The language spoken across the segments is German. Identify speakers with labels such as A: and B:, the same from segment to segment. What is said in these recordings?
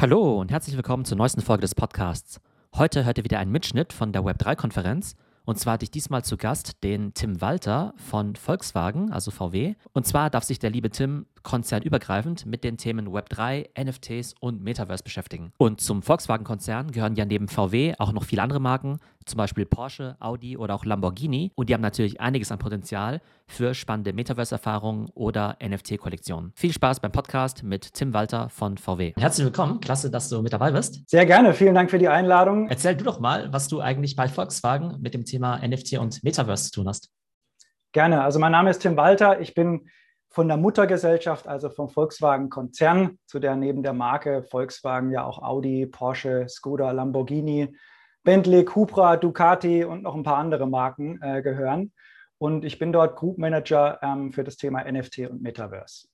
A: Hallo und herzlich willkommen zur neuesten Folge des Podcasts. Heute hört ihr wieder einen Mitschnitt von der Web3-Konferenz. Und zwar hatte ich diesmal zu Gast den Tim Walter von Volkswagen, also VW. Und zwar darf sich der liebe Tim konzernübergreifend mit den Themen Web3, NFTs und Metaverse beschäftigen. Und zum Volkswagen-Konzern gehören ja neben VW auch noch viele andere Marken, zum Beispiel Porsche, Audi oder auch Lamborghini. Und die haben natürlich einiges an Potenzial für spannende Metaverse-Erfahrungen oder NFT-Kollektionen. Viel Spaß beim Podcast mit Tim Walter von VW. Herzlich willkommen, klasse, dass du mit dabei bist.
B: Sehr gerne, vielen Dank für die Einladung.
A: Erzähl du doch mal, was du eigentlich bei Volkswagen mit dem Thema NFT und Metaverse zu tun hast.
B: Gerne, also mein Name ist Tim Walter, ich bin von der Muttergesellschaft, also vom Volkswagen-Konzern, zu der neben der Marke Volkswagen ja auch Audi, Porsche, Skoda, Lamborghini, Bentley, Cupra, Ducati und noch ein paar andere Marken äh, gehören. Und ich bin dort Group Manager ähm, für das Thema NFT und Metaverse.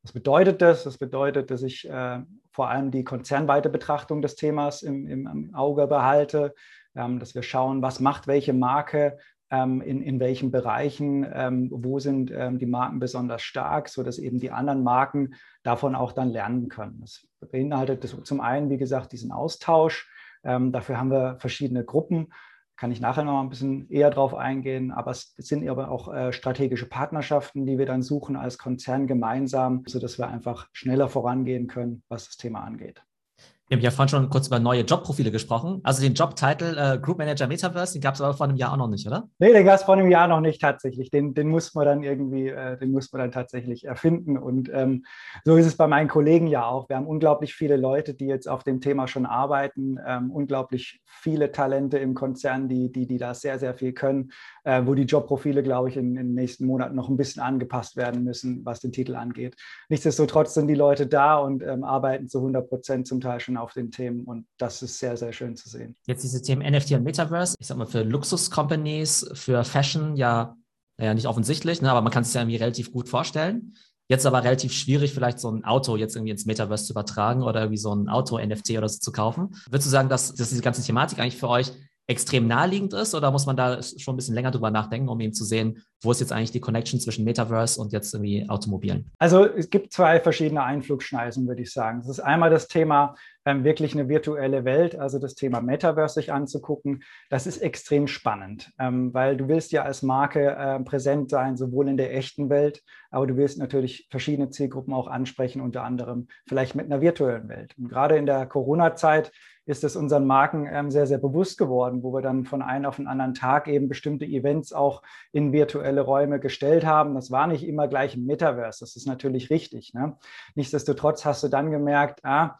B: Was bedeutet das? Das bedeutet, dass ich äh, vor allem die konzernweite Betrachtung des Themas im, im, Auge behalte, ähm, dass wir schauen, was macht welche Marke, in, in welchen Bereichen, ähm, wo sind ähm, die Marken besonders stark, sodass eben die anderen Marken davon auch dann lernen können. Das beinhaltet zum einen, wie gesagt, diesen Austausch. Ähm, dafür haben wir verschiedene Gruppen. Kann ich nachher noch ein bisschen eher drauf eingehen, aber es sind aber auch äh, strategische Partnerschaften, die wir dann suchen als Konzern gemeinsam, sodass wir einfach schneller vorangehen können, was das Thema angeht.
A: Wir haben ja vorhin schon kurz über neue Jobprofile gesprochen. Also den Jobtitel äh, Group Manager Metaverse, den gab es aber vor einem Jahr auch noch nicht, oder?
B: Nee, den gab es vor einem Jahr noch nicht tatsächlich. Den, den muss man dann irgendwie, äh, den muss man dann tatsächlich erfinden. Und ähm, so ist es bei meinen Kollegen ja auch. Wir haben unglaublich viele Leute, die jetzt auf dem Thema schon arbeiten, ähm, unglaublich viele Talente im Konzern, die, die, die da sehr, sehr viel können, äh, wo die Jobprofile, glaube ich, in, in den nächsten Monaten noch ein bisschen angepasst werden müssen, was den Titel angeht. Nichtsdestotrotz sind die Leute da und ähm, arbeiten zu 100 Prozent zum Teil schon auf den Themen und das ist sehr, sehr schön zu sehen.
A: Jetzt diese Themen NFT und Metaverse, ich sag mal für Luxus-Companies, für Fashion ja, naja, nicht offensichtlich, ne, aber man kann es ja irgendwie relativ gut vorstellen. Jetzt aber relativ schwierig, vielleicht so ein Auto jetzt irgendwie ins Metaverse zu übertragen oder irgendwie so ein Auto-NFT oder so zu kaufen. Würdest du sagen, dass, dass diese ganze Thematik eigentlich für euch extrem naheliegend ist oder muss man da schon ein bisschen länger drüber nachdenken, um eben zu sehen, wo ist jetzt eigentlich die Connection zwischen Metaverse und jetzt irgendwie Automobilen?
B: Also es gibt zwei verschiedene Einflugschneisen, würde ich sagen. Das ist einmal das Thema ähm, wirklich eine virtuelle Welt, also das Thema Metaverse sich anzugucken. Das ist extrem spannend, ähm, weil du willst ja als Marke äh, präsent sein, sowohl in der echten Welt, aber du willst natürlich verschiedene Zielgruppen auch ansprechen, unter anderem vielleicht mit einer virtuellen Welt. Und gerade in der Corona-Zeit ist es unseren Marken ähm, sehr, sehr bewusst geworden, wo wir dann von einem auf den anderen Tag eben bestimmte Events auch in virtuelle Räume gestellt haben. Das war nicht immer gleich im Metaverse, das ist natürlich richtig. Ne? Nichtsdestotrotz hast du dann gemerkt, ah,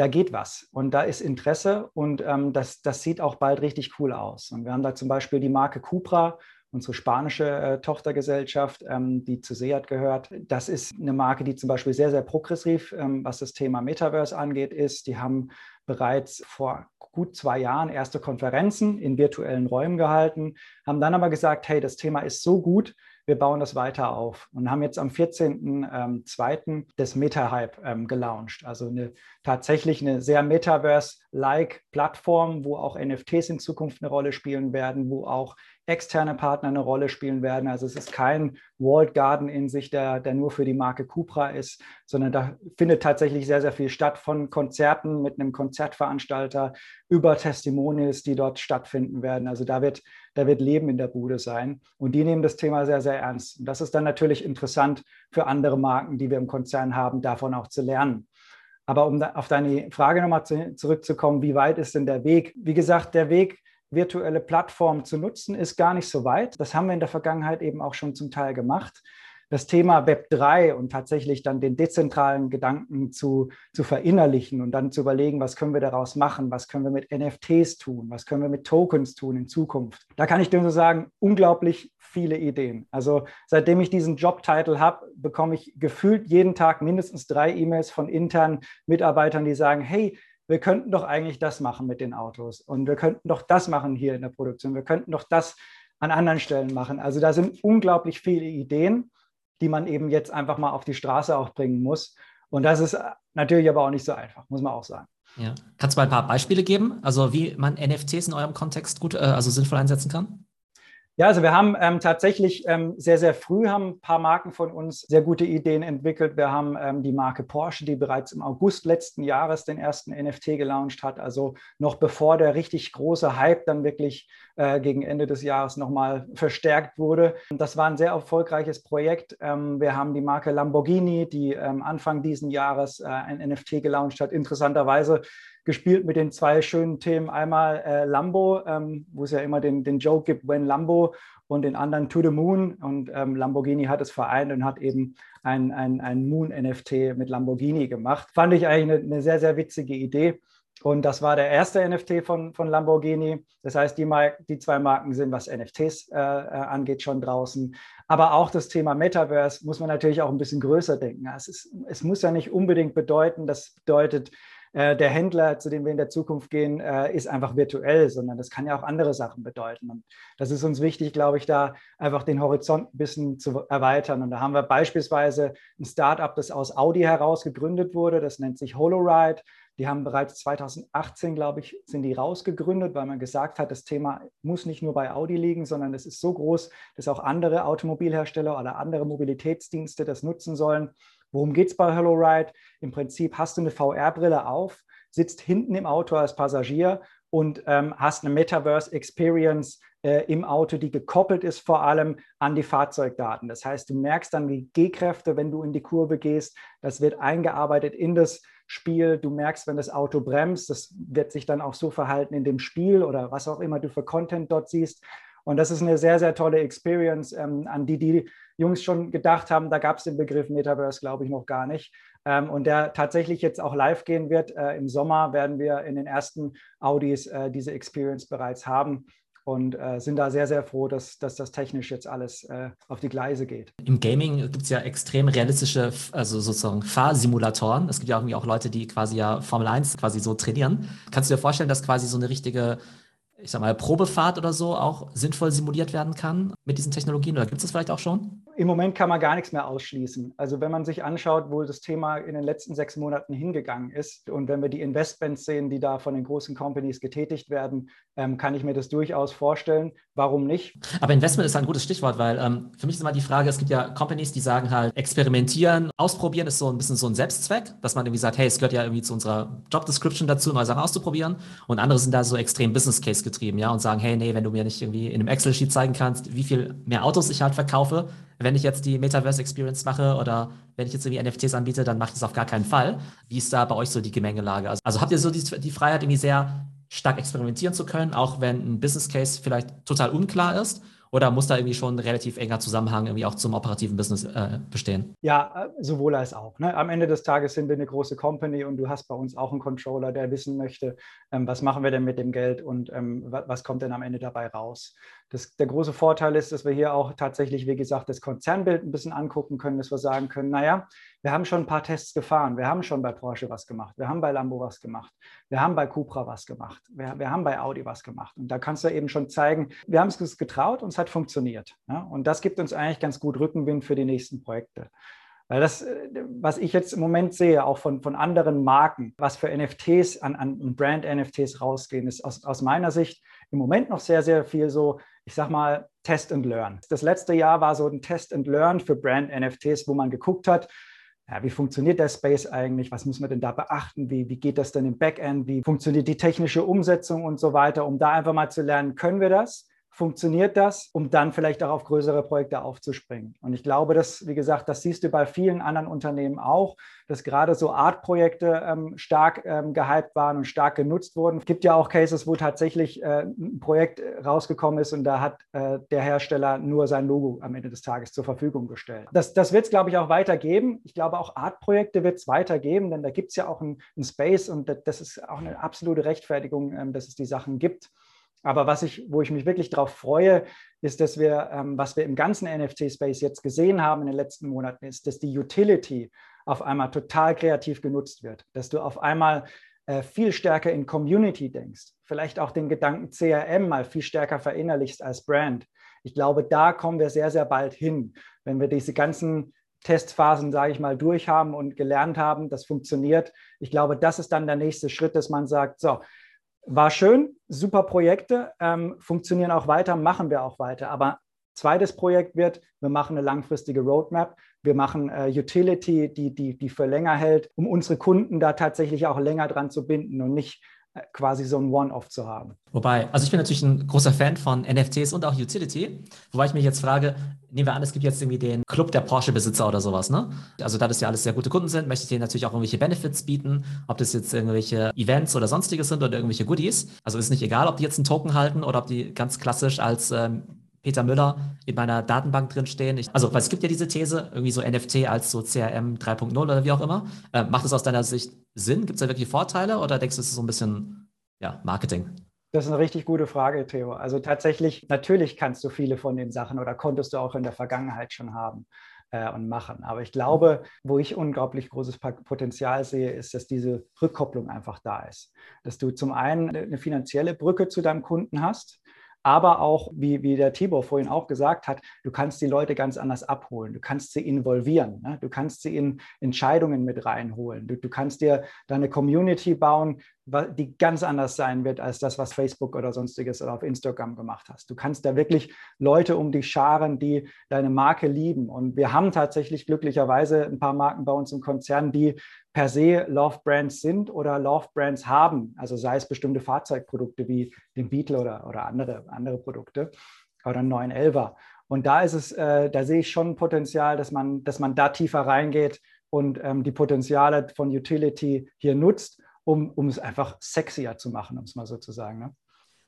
B: da geht was und da ist Interesse und ähm, das, das sieht auch bald richtig cool aus. Und wir haben da zum Beispiel die Marke Cupra unsere spanische äh, Tochtergesellschaft, ähm, die zu Seat gehört. Das ist eine Marke, die zum Beispiel sehr, sehr progressiv, ähm, was das Thema Metaverse angeht, ist. Die haben bereits vor gut zwei Jahren erste Konferenzen in virtuellen Räumen gehalten, haben dann aber gesagt, hey, das Thema ist so gut, wir bauen das weiter auf und haben jetzt am 14.02. Ähm, das MetaHype ähm, gelauncht. Also eine, tatsächlich eine sehr Metaverse-like Plattform, wo auch NFTs in Zukunft eine Rolle spielen werden, wo auch externe Partner eine Rolle spielen werden. Also es ist kein Walled Garden in sich, der, der nur für die Marke Cupra ist, sondern da findet tatsächlich sehr, sehr viel statt von Konzerten mit einem Konzertveranstalter über Testimonials, die dort stattfinden werden. Also da wird, da wird Leben in der Bude sein. Und die nehmen das Thema sehr, sehr ernst. Und das ist dann natürlich interessant für andere Marken, die wir im Konzern haben, davon auch zu lernen. Aber um auf deine Frage nochmal zu, zurückzukommen, wie weit ist denn der Weg? Wie gesagt, der Weg virtuelle Plattformen zu nutzen, ist gar nicht so weit. Das haben wir in der Vergangenheit eben auch schon zum Teil gemacht. Das Thema Web 3 und tatsächlich dann den dezentralen Gedanken zu, zu verinnerlichen und dann zu überlegen, was können wir daraus machen, was können wir mit NFTs tun, was können wir mit Tokens tun in Zukunft. Da kann ich dir so sagen, unglaublich viele Ideen. Also seitdem ich diesen Jobtitel habe, bekomme ich gefühlt jeden Tag mindestens drei E-Mails von internen Mitarbeitern, die sagen, hey, wir könnten doch eigentlich das machen mit den Autos und wir könnten doch das machen hier in der Produktion, wir könnten doch das an anderen Stellen machen. Also da sind unglaublich viele Ideen, die man eben jetzt einfach mal auf die Straße auch bringen muss. Und das ist natürlich aber auch nicht so einfach, muss man auch sagen.
A: Ja. Kannst du mal ein paar Beispiele geben, also wie man NFTs in eurem Kontext gut, äh, also sinnvoll einsetzen kann?
B: Ja, also wir haben ähm, tatsächlich ähm, sehr, sehr früh haben ein paar Marken von uns sehr gute Ideen entwickelt. Wir haben ähm, die Marke Porsche, die bereits im August letzten Jahres den ersten NFT gelauncht hat, also noch bevor der richtig große Hype dann wirklich äh, gegen Ende des Jahres nochmal verstärkt wurde. Das war ein sehr erfolgreiches Projekt. Ähm, wir haben die Marke Lamborghini, die ähm, Anfang diesen Jahres äh, ein NFT gelauncht hat. Interessanterweise gespielt mit den zwei schönen Themen. Einmal äh, Lambo, ähm, wo es ja immer den, den Joke gibt, When Lambo und den anderen To the Moon. Und ähm, Lamborghini hat es vereint und hat eben ein, ein, ein Moon-NFT mit Lamborghini gemacht. Fand ich eigentlich eine, eine, sehr, sehr witzige Idee. Und das war der erste NFT von, von Lamborghini. Das heißt, die, die zwei Marken sind, was NFTs äh, äh, angeht, schon draußen. Aber auch das Thema Metaverse muss man natürlich auch ein bisschen größer denken. Es, ist, es muss ja nicht unbedingt bedeuten, das bedeutet, äh, der Händler, zu dem wir in der Zukunft gehen, äh, ist einfach virtuell, sondern das kann ja auch andere Sachen bedeuten. Und das ist uns wichtig, glaube ich, da einfach den Horizont ein bisschen zu erweitern. Und da haben wir beispielsweise ein Startup, das aus Audi heraus gegründet wurde, das nennt sich HoloRide. Die haben bereits 2018, glaube ich, sind die rausgegründet, weil man gesagt hat, das Thema muss nicht nur bei Audi liegen, sondern es ist so groß, dass auch andere Automobilhersteller oder andere Mobilitätsdienste das nutzen sollen. Worum geht es bei HelloRide? Im Prinzip hast du eine VR-Brille auf, sitzt hinten im Auto als Passagier und ähm, hast eine Metaverse-Experience äh, im Auto, die gekoppelt ist vor allem an die Fahrzeugdaten. Das heißt, du merkst dann die G-Kräfte, wenn du in die Kurve gehst. Das wird eingearbeitet in das Spiel. Du merkst, wenn das Auto bremst. Das wird sich dann auch so verhalten in dem Spiel oder was auch immer du für Content dort siehst. Und das ist eine sehr, sehr tolle Experience, ähm, an die die Jungs schon gedacht haben. Da gab es den Begriff Metaverse, glaube ich, noch gar nicht. Ähm, und der tatsächlich jetzt auch live gehen wird. Äh, Im Sommer werden wir in den ersten Audis äh, diese Experience bereits haben und äh, sind da sehr, sehr froh, dass, dass das technisch jetzt alles äh, auf die Gleise geht.
A: Im Gaming gibt es ja extrem realistische, also sozusagen Fahrsimulatoren. Es gibt ja irgendwie auch Leute, die quasi ja Formel 1 quasi so trainieren. Kannst du dir vorstellen, dass quasi so eine richtige ich sag mal, Probefahrt oder so auch sinnvoll simuliert werden kann mit diesen Technologien? Oder gibt es das vielleicht auch schon?
B: Im Moment kann man gar nichts mehr ausschließen. Also wenn man sich anschaut, wo das Thema in den letzten sechs Monaten hingegangen ist und wenn wir die Investments sehen, die da von den großen Companies getätigt werden, ähm, kann ich mir das durchaus vorstellen. Warum nicht?
A: Aber Investment ist ein gutes Stichwort, weil ähm, für mich ist immer die Frage, es gibt ja Companies, die sagen halt, experimentieren, ausprobieren ist so ein bisschen so ein Selbstzweck, dass man irgendwie sagt, hey, es gehört ja irgendwie zu unserer Job Description dazu, neue Sachen auszuprobieren. Und andere sind da so extrem Business Case getrieben, ja, und sagen, hey, nee, wenn du mir nicht irgendwie in einem Excel-Sheet zeigen kannst, wie viel mehr Autos ich halt verkaufe, wenn ich jetzt die Metaverse Experience mache oder wenn ich jetzt irgendwie NFTs anbiete, dann mache ich das auf gar keinen Fall. Wie ist da bei euch so die Gemengelage? Also, also habt ihr so die, die Freiheit, irgendwie sehr stark experimentieren zu können, auch wenn ein Business Case vielleicht total unklar ist? Oder muss da irgendwie schon ein relativ enger Zusammenhang irgendwie auch zum operativen Business äh, bestehen?
B: Ja, äh, sowohl als auch. Ne? Am Ende des Tages sind wir eine große Company und du hast bei uns auch einen Controller, der wissen möchte, ähm, was machen wir denn mit dem Geld und ähm, was kommt denn am Ende dabei raus. Das, der große Vorteil ist, dass wir hier auch tatsächlich, wie gesagt, das Konzernbild ein bisschen angucken können, dass wir sagen können, naja, wir haben schon ein paar Tests gefahren, wir haben schon bei Porsche was gemacht, wir haben bei Lambo was gemacht, wir haben bei Cupra was gemacht, wir, wir haben bei Audi was gemacht. Und da kannst du eben schon zeigen, wir haben es getraut und es hat funktioniert. Ja? Und das gibt uns eigentlich ganz gut Rückenwind für die nächsten Projekte. Weil das, äh, was ich jetzt im Moment sehe, auch von, von anderen Marken, was für NFTs an, an Brand-NFTs rausgehen, ist aus, aus meiner Sicht im Moment noch sehr, sehr viel so, ich sag mal, Test and Learn. Das letzte Jahr war so ein Test and Learn für Brand-NFTs, wo man geguckt hat, ja, wie funktioniert der Space eigentlich? Was muss man denn da beachten? Wie, wie geht das denn im Backend? Wie funktioniert die technische Umsetzung und so weiter, um da einfach mal zu lernen, können wir das? Funktioniert das, um dann vielleicht auch auf größere Projekte aufzuspringen. Und ich glaube, dass, wie gesagt, das siehst du bei vielen anderen Unternehmen auch, dass gerade so Art-Projekte ähm, stark ähm, gehypt waren und stark genutzt wurden. Es gibt ja auch Cases, wo tatsächlich äh, ein Projekt rausgekommen ist und da hat äh, der Hersteller nur sein Logo am Ende des Tages zur Verfügung gestellt. Das, das wird es, glaube ich, auch weitergeben. Ich glaube, auch Art-Projekte wird es weitergeben, denn da gibt es ja auch einen Space und das ist auch eine absolute Rechtfertigung, ähm, dass es die Sachen gibt. Aber was ich, wo ich mich wirklich darauf freue, ist, dass wir, ähm, was wir im ganzen NFT-Space jetzt gesehen haben in den letzten Monaten, ist, dass die Utility auf einmal total kreativ genutzt wird. Dass du auf einmal äh, viel stärker in Community denkst, vielleicht auch den Gedanken CRM mal viel stärker verinnerlichst als Brand. Ich glaube, da kommen wir sehr, sehr bald hin, wenn wir diese ganzen Testphasen, sage ich mal, durchhaben und gelernt haben, das funktioniert. Ich glaube, das ist dann der nächste Schritt, dass man sagt, so, War schön, super Projekte, ähm, funktionieren auch weiter, machen wir auch weiter. Aber zweites Projekt wird, wir machen eine langfristige Roadmap. Wir machen äh, Utility, die, die, die für länger hält, um unsere Kunden da tatsächlich auch länger dran zu binden und nicht quasi so ein One-Off zu haben.
A: Wobei, also ich bin natürlich ein großer Fan von NFTs und auch Utility, wobei ich mich jetzt frage, nehmen wir an, es gibt jetzt irgendwie den Club der Porsche-Besitzer oder sowas, ne? Also da das ja alles sehr gute Kunden sind, möchte ich denen natürlich auch irgendwelche Benefits bieten, ob das jetzt irgendwelche Events oder sonstiges sind oder irgendwelche Goodies. Also ist nicht egal, ob die jetzt einen Token halten oder ob die ganz klassisch als ähm, Peter Müller in meiner Datenbank drin stehen. Ich, also, weil es gibt ja diese These, irgendwie so NFT als so CRM 3.0 oder wie auch immer. Äh, macht es aus deiner Sicht Sinn? Gibt es da wirklich Vorteile oder denkst du, es ist so ein bisschen ja, Marketing?
B: Das ist eine richtig gute Frage, Theo. Also tatsächlich, natürlich kannst du viele von den Sachen oder konntest du auch in der Vergangenheit schon haben äh, und machen. Aber ich glaube, wo ich unglaublich großes Potenzial sehe, ist, dass diese Rückkopplung einfach da ist. Dass du zum einen eine finanzielle Brücke zu deinem Kunden hast, aber auch, wie, wie der Tibor vorhin auch gesagt hat, du kannst die Leute ganz anders abholen, du kannst sie involvieren, ne? du kannst sie in Entscheidungen mit reinholen, du, du kannst dir deine Community bauen, die ganz anders sein wird als das, was Facebook oder sonstiges oder auf Instagram gemacht hast. Du kannst da wirklich Leute um dich scharen, die deine Marke lieben. Und wir haben tatsächlich glücklicherweise ein paar Marken bei uns im Konzern, die per se Love Brands sind oder Love Brands haben. Also sei es bestimmte Fahrzeugprodukte wie den Beetle oder, oder andere, andere Produkte oder einen 911er. Und da ist es, äh, da sehe ich schon Potenzial, dass man, dass man da tiefer reingeht und ähm, die Potenziale von Utility hier nutzt, um, um es einfach sexier zu machen, um es mal so zu sagen. Ne?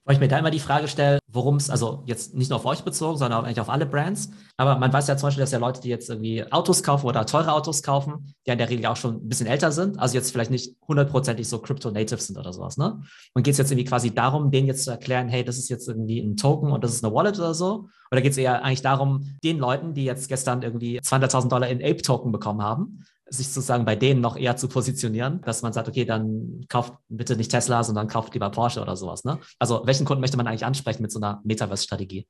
A: Weil ich mir da immer die Frage stelle, worum es, also jetzt nicht nur auf euch bezogen, sondern auch eigentlich auf alle Brands. Aber man weiß ja zum Beispiel, dass ja Leute, die jetzt irgendwie Autos kaufen oder teure Autos kaufen, die in der Regel auch schon ein bisschen älter sind, also jetzt vielleicht nicht hundertprozentig so Crypto-Native sind oder sowas, ne? Und geht es jetzt irgendwie quasi darum, denen jetzt zu erklären, hey, das ist jetzt irgendwie ein Token und das ist eine Wallet oder so? Oder geht es eher eigentlich darum, den Leuten, die jetzt gestern irgendwie 200.000 Dollar in Ape-Token bekommen haben, sich sozusagen bei denen noch eher zu positionieren, dass man sagt, okay, dann kauft bitte nicht Tesla, sondern kauft lieber Porsche oder sowas. Ne? Also welchen Kunden möchte man eigentlich ansprechen mit so einer Metaverse-Strategie?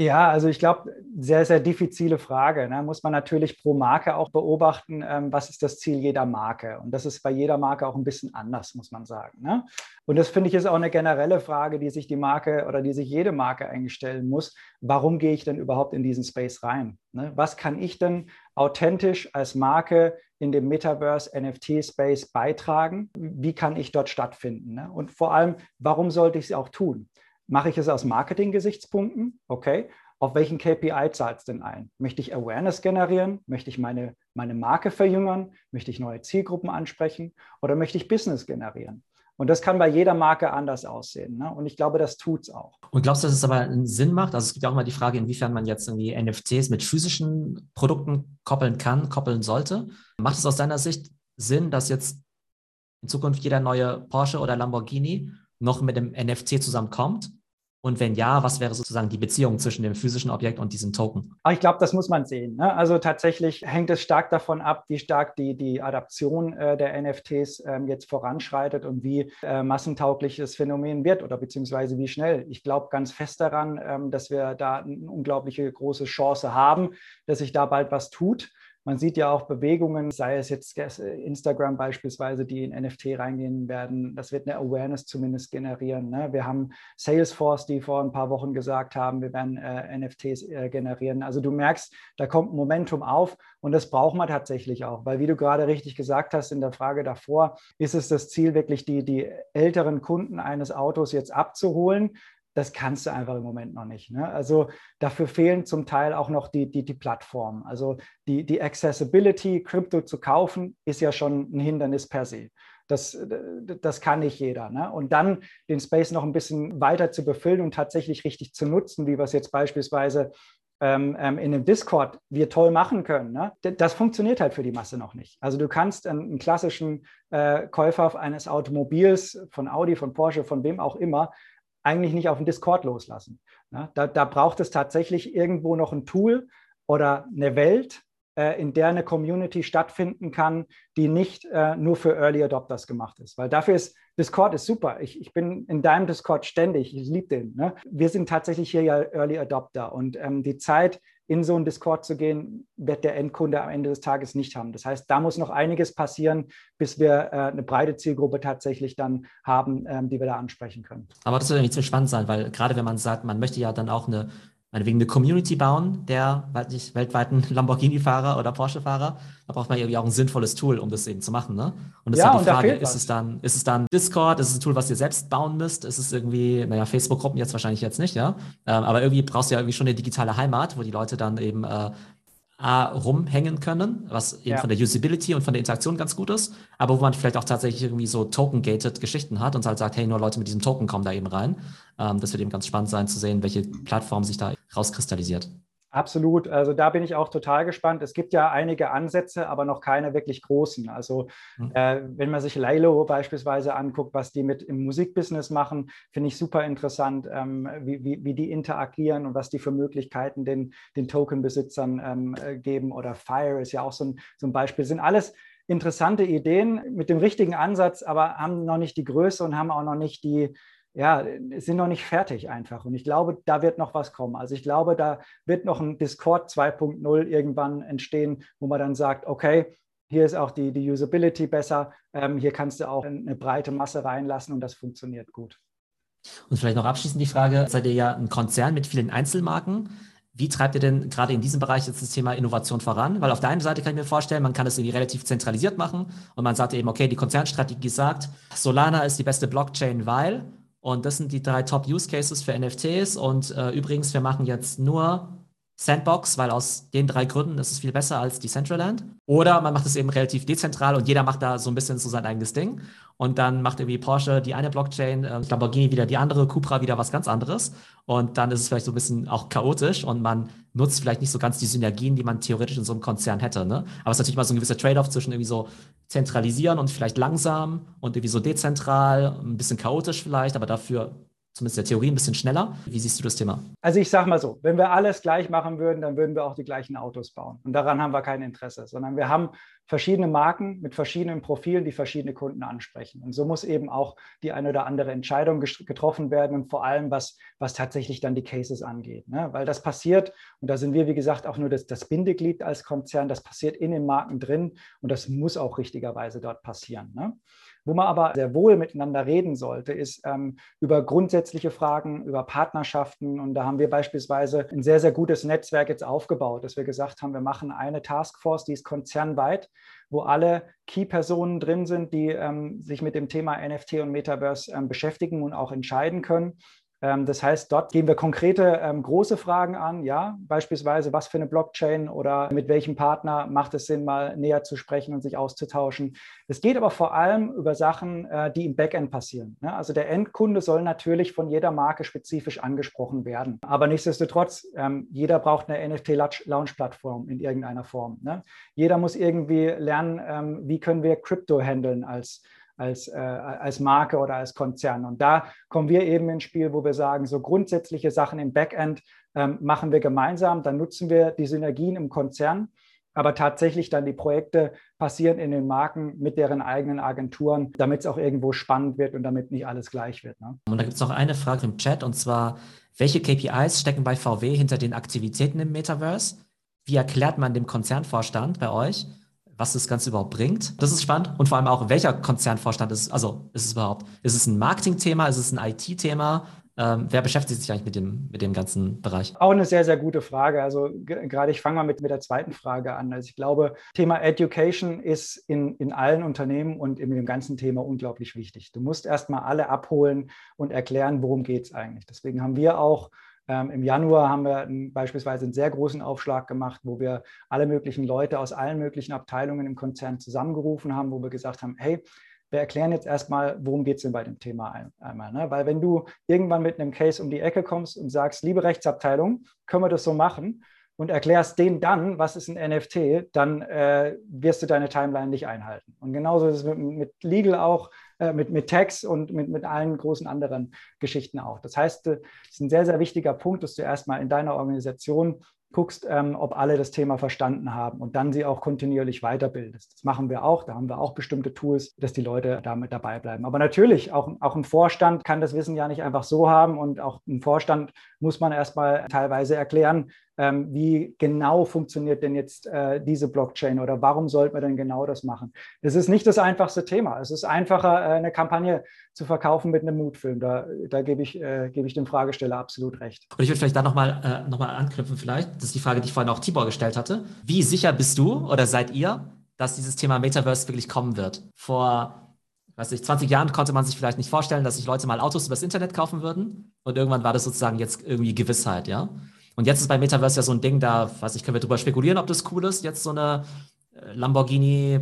B: Ja, also ich glaube, sehr, sehr diffizile Frage. Ne? Muss man natürlich pro Marke auch beobachten, ähm, was ist das Ziel jeder Marke. Und das ist bei jeder Marke auch ein bisschen anders, muss man sagen. Ne? Und das finde ich ist auch eine generelle Frage, die sich die Marke oder die sich jede Marke eigentlich stellen muss. Warum gehe ich denn überhaupt in diesen Space rein? Ne? Was kann ich denn authentisch als Marke in dem Metaverse NFT-Space beitragen? Wie kann ich dort stattfinden? Ne? Und vor allem, warum sollte ich es auch tun? Mache ich es aus Marketing-Gesichtspunkten? Okay. Auf welchen KPI zahlt es denn ein? Möchte ich Awareness generieren? Möchte ich meine, meine Marke verjüngern? Möchte ich neue Zielgruppen ansprechen? Oder möchte ich Business generieren? Und das kann bei jeder Marke anders aussehen. Ne? Und ich glaube, das tut es auch.
A: Und glaubst du, dass es aber einen Sinn macht? Also es gibt ja auch immer die Frage, inwiefern man jetzt irgendwie NFTs mit physischen Produkten koppeln kann, koppeln sollte. Macht es aus deiner Sicht Sinn, dass jetzt in Zukunft jeder neue Porsche oder Lamborghini noch mit dem NFT zusammenkommt? Und wenn ja, was wäre sozusagen die Beziehung zwischen dem physischen Objekt und diesem Token?
B: Ich glaube, das muss man sehen. Ne? Also tatsächlich hängt es stark davon ab, wie stark die, die Adaption äh, der NFTs ähm, jetzt voranschreitet und wie äh, massentauglich das Phänomen wird oder beziehungsweise wie schnell. Ich glaube ganz fest daran, ähm, dass wir da eine unglaubliche große Chance haben, dass sich da bald was tut. Man sieht ja auch Bewegungen, sei es jetzt Instagram beispielsweise, die in NFT reingehen werden. Das wird eine Awareness zumindest generieren. Ne? Wir haben Salesforce, die vor ein paar Wochen gesagt haben, wir werden äh, NFTs äh, generieren. Also du merkst, da kommt Momentum auf und das braucht man tatsächlich auch, weil wie du gerade richtig gesagt hast in der Frage davor, ist es das Ziel, wirklich die, die älteren Kunden eines Autos jetzt abzuholen das kannst du einfach im Moment noch nicht. Ne? Also dafür fehlen zum Teil auch noch die, die, die Plattformen. Also die, die Accessibility, Krypto zu kaufen, ist ja schon ein Hindernis per se. Das, das kann nicht jeder. Ne? Und dann den Space noch ein bisschen weiter zu befüllen und tatsächlich richtig zu nutzen, wie wir es jetzt beispielsweise ähm, ähm in einem Discord wir toll machen können. Ne? Das funktioniert halt für die Masse noch nicht. Also du kannst einen, einen klassischen äh, Käufer eines Automobils von Audi, von Porsche, von wem auch immer, eigentlich nicht auf den Discord loslassen. Ja, da, da, braucht es tatsächlich irgendwo noch ein Tool oder eine Welt, äh, in der eine Community stattfinden kann, die nicht äh, nur für Early Adopters gemacht ist. Weil dafür ist Discord ist super. Ich, ich bin in deinem Discord ständig. Ich liebe den. Ne? Wir sind tatsächlich hier ja Early Adopter und ähm, die Zeit, in so einen Discord zu gehen, wird der Endkunde am Ende des Tages nicht haben. Das heißt, da muss noch einiges passieren, bis wir äh, eine breite Zielgruppe tatsächlich dann haben, ähm, die wir da ansprechen können.
A: Aber das wird irgendwie ziemlich spannend sein, weil gerade wenn man sagt, man möchte ja dann auch eine meinetwegen eine Community bauen, der weiß nicht, weltweiten Lamborghini-Fahrer oder Porsche-Fahrer. Da braucht man irgendwie auch ein sinnvolles Tool, um das eben zu machen. Ne? Und das ja, ist halt die Frage, ist es, dann, ist es dann Discord, ist es ein Tool, was ihr selbst bauen müsst? Ist es irgendwie, naja, Facebook-Gruppen jetzt wahrscheinlich jetzt nicht, ja. Ähm, aber irgendwie brauchst du ja irgendwie schon eine digitale Heimat, wo die Leute dann eben äh, A, rumhängen können, was eben ja. von der Usability und von der Interaktion ganz gut ist, aber wo man vielleicht auch tatsächlich irgendwie so token-gated Geschichten hat und halt sagt, hey, nur Leute mit diesem Token kommen da eben rein. Ähm, das wird eben ganz spannend sein zu sehen, welche Plattform sich da rauskristallisiert.
B: Absolut. Also da bin ich auch total gespannt. Es gibt ja einige Ansätze, aber noch keine wirklich großen. Also mhm. äh, wenn man sich Lilo beispielsweise anguckt, was die mit im Musikbusiness machen, finde ich super interessant, ähm, wie, wie, wie, die interagieren und was die für Möglichkeiten den, den Token-Besitzern ähm, äh, geben. Oder Fire ist ja auch so ein, so ein Beispiel. Das sind alles interessante Ideen mit dem richtigen Ansatz, aber haben noch nicht die Größe und haben auch noch nicht die, ja, sind noch nicht fertig einfach. Und ich glaube, da wird noch was kommen. Also ich glaube, da wird noch ein Discord 2.0 irgendwann entstehen, wo man dann sagt, okay, hier ist auch die, die Usability besser, ähm, hier kannst du auch eine breite Masse reinlassen und das funktioniert gut.
A: Und vielleicht noch abschließend die Frage, seid ihr ja ein Konzern mit vielen Einzelmarken. Wie treibt ihr denn gerade in diesem Bereich jetzt das Thema Innovation voran? Weil auf der einen Seite kann ich mir vorstellen, man kann das irgendwie relativ zentralisiert machen und man sagt eben, okay, die Konzernstrategie sagt, Solana ist die beste Blockchain, weil und das sind die drei Top-Use-Cases für NFTs. Und äh, übrigens, wir machen jetzt nur Sandbox, weil aus den drei Gründen ist es viel besser als Decentraland. Oder man macht es eben relativ dezentral und jeder macht da so ein bisschen so sein eigenes Ding. Und dann macht irgendwie Porsche die eine Blockchain, äh, Lamborghini wieder die andere, Cupra wieder was ganz anderes. Und dann ist es vielleicht so ein bisschen auch chaotisch und man nutzt vielleicht nicht so ganz die Synergien, die man theoretisch in so einem Konzern hätte. Ne? Aber es ist natürlich mal so ein gewisser Trade-off zwischen irgendwie so zentralisieren und vielleicht langsam und irgendwie so dezentral, ein bisschen chaotisch vielleicht, aber dafür zumindest der Theorie ein bisschen schneller. Wie siehst du das Thema?
B: Also ich sage mal so, wenn wir alles gleich machen würden, dann würden wir auch die gleichen Autos bauen. Und daran haben wir kein Interesse, sondern wir haben verschiedene Marken mit verschiedenen Profilen, die verschiedene Kunden ansprechen. Und so muss eben auch die eine oder andere Entscheidung getroffen werden und vor allem, was, was tatsächlich dann die Cases angeht. Ne? Weil das passiert, und da sind wir, wie gesagt, auch nur das, das Bindeglied als Konzern, das passiert in den Marken drin und das muss auch richtigerweise dort passieren. Ne? Wo man aber sehr wohl miteinander reden sollte, ist ähm, über grundsätzliche Fragen, über Partnerschaften. Und da haben wir beispielsweise ein sehr, sehr gutes Netzwerk jetzt aufgebaut, dass wir gesagt haben, wir machen eine Taskforce, die ist konzernweit, wo alle Key-Personen drin sind, die ähm, sich mit dem Thema NFT und Metaverse ähm, beschäftigen und auch entscheiden können. Ähm, das heißt, dort gehen wir konkrete ähm, große Fragen an, ja, beispielsweise, was für eine Blockchain oder mit welchem Partner macht es Sinn, mal näher zu sprechen und sich auszutauschen. Es geht aber vor allem über Sachen, äh, die im Backend passieren. Ne? Also der Endkunde soll natürlich von jeder Marke spezifisch angesprochen werden. Aber nichtsdestotrotz, ähm, jeder braucht eine NFT-Launch-Plattform in irgendeiner Form. Ne? Jeder muss irgendwie lernen, ähm, wie können wir Crypto handeln als als, äh, als Marke oder als Konzern. Und da kommen wir eben ins Spiel, wo wir sagen, so grundsätzliche Sachen im Backend ähm, machen wir gemeinsam, dann nutzen wir die Synergien im Konzern. Aber tatsächlich dann die Projekte passieren in den Marken mit deren eigenen Agenturen, damit es auch irgendwo spannend wird und damit nicht alles gleich wird. Ne?
A: Und da gibt es noch eine Frage im Chat und zwar, welche KPIs stecken bei VW hinter den Aktivitäten im Metaverse? Wie erklärt man dem Konzernvorstand bei euch, was das Ganze überhaupt bringt. Das ist spannend. Und vor allem auch, welcher Konzernvorstand ist, also ist es überhaupt, ist es ein Marketing-Thema, ist es ein IT-Thema? Ähm, wer beschäftigt sich eigentlich mit dem, mit dem ganzen Bereich?
B: Auch eine sehr, sehr gute Frage. Also gerade ich fange mal mit, mit der zweiten Frage an. Also ich glaube, Thema Education ist in, in allen Unternehmen und in dem ganzen Thema unglaublich wichtig. Du musst erstmal alle abholen und erklären, worum geht es eigentlich. Deswegen haben wir auch ähm, Im Januar haben wir einen, beispielsweise einen sehr großen Aufschlag gemacht, wo wir alle möglichen Leute aus allen möglichen Abteilungen im Konzern zusammengerufen haben, wo wir gesagt haben, hey, wir erklären jetzt erstmal, worum geht es denn bei dem Thema einmal. Ne? Weil wenn du irgendwann mit einem Case um die Ecke kommst und sagst, liebe Rechtsabteilung, können wir das so machen und erklärst denen dann, was ist ein NFT, dann äh, wirst du deine Timeline nicht einhalten. Und genauso ist es mit, mit Legal auch. Äh, mit, mit Tags und mit, mit allen großen anderen Geschichten auch. Das heißt, es ist ein sehr, sehr wichtiger Punkt, dass du erstmal in deiner Organisation guckst, ähm, ob alle das Thema verstanden haben und dann sie auch kontinuierlich weiterbildest. Das machen wir auch. Da haben wir auch bestimmte Tools, dass die Leute damit dabei bleiben. Aber natürlich, auch, auch ein Vorstand kann das Wissen ja nicht einfach so haben und auch ein Vorstand muss man erstmal teilweise erklären, ähm, wie genau funktioniert denn jetzt äh, diese Blockchain oder warum sollte man denn genau das machen? Es ist nicht das einfachste Thema. Es ist einfacher, äh, eine Kampagne zu verkaufen mit einem Mutfilm. Da, da gebe ich, äh, gebe ich dem Fragesteller absolut recht.
A: Und ich würde vielleicht da nochmal äh, noch anknüpfen, vielleicht. Das ist die Frage, die ich vorhin auch Tibor gestellt hatte. Wie sicher bist du oder seid ihr, dass dieses Thema Metaverse wirklich kommen wird? Vor weiß ich, 20 Jahren konnte man sich vielleicht nicht vorstellen, dass sich Leute mal Autos übers Internet kaufen würden. Und irgendwann war das sozusagen jetzt irgendwie Gewissheit, ja. Und jetzt ist bei Metaverse ja so ein Ding, da, weiß ich, können wir drüber spekulieren, ob das cool ist, jetzt so eine äh, Lamborghini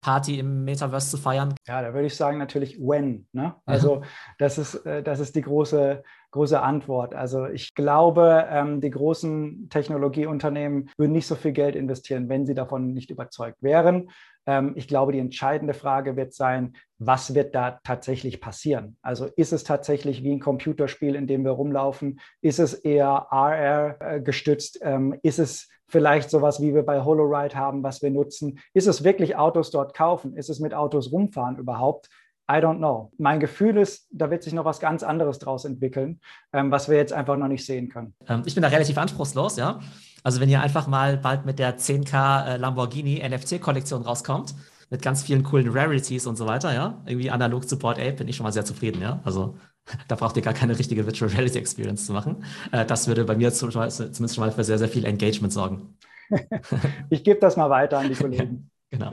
A: Party im Metaverse zu feiern?
B: Ja, da würde ich sagen natürlich when. Ne? Also ja. das, ist, äh, das ist die große, große Antwort. Also ich glaube, ähm, die großen Technologieunternehmen würden nicht so viel Geld investieren, wenn sie davon nicht überzeugt wären. Ähm, ich glaube, die entscheidende Frage wird sein, was wird da tatsächlich passieren? Also ist es tatsächlich wie ein Computerspiel, in dem wir rumlaufen? Ist es eher RR äh, gestützt? Ähm, ist es vielleicht sowas, wie wir bei HoloRide haben, was wir nutzen? Ist es wirklich Autos dort kaufen? Ist es mit Autos rumfahren überhaupt? I don't know. Mein Gefühl ist, da wird sich noch was ganz anderes draus entwickeln, ähm, was wir jetzt einfach noch nicht sehen können.
A: ich bin da relativ anspruchslos, ja. Also wenn ihr einfach mal bald mit der 10K äh, Lamborghini NFC-Kollektion rauskommt, mit ganz vielen coolen Rarities und so weiter, ja, irgendwie analog zu Board Ape, bin ich schon mal sehr zufrieden, ja. Also da braucht ihr gar keine richtige Virtual Reality Experience zu machen. Äh, das würde bei mir zumindest schon mal für sehr, sehr viel Engagement sorgen.
B: ich gebe das mal weiter an die Kollegen.
A: Genau.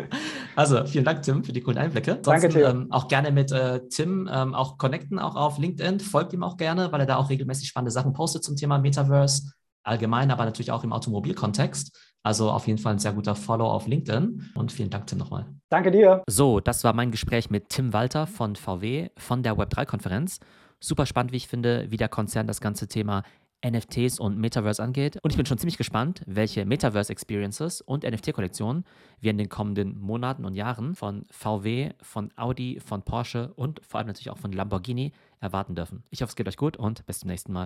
A: Also vielen Dank, Tim, für die coolen Einblicke.
B: Danke, Theo.
A: Ähm, auch gerne mit äh, Tim ähm, auch connecten, auch auf LinkedIn. Folgt ihm auch gerne, weil er da auch regelmäßig spannende Sachen postet zum Thema Metaverse allgemein, aber natürlich auch im Automobilkontext. Also auf jeden Fall ein sehr guter Follow auf LinkedIn. Und vielen Dank, Tim, nochmal.
B: Danke dir.
A: So, das war mein Gespräch mit Tim Walter von VW von der Web3-Konferenz. Super spannend, wie ich finde, wie der Konzern das ganze Thema NFTs und Metaverse angeht. Und ich bin schon ziemlich gespannt, welche Metaverse-Experiences und NFT-Kollektionen wir in den kommenden Monaten und Jahren von VW, von Audi, von Porsche und vor allem natürlich auch von Lamborghini erwarten dürfen. Ich hoffe, es geht euch gut und bis zum nächsten Mal.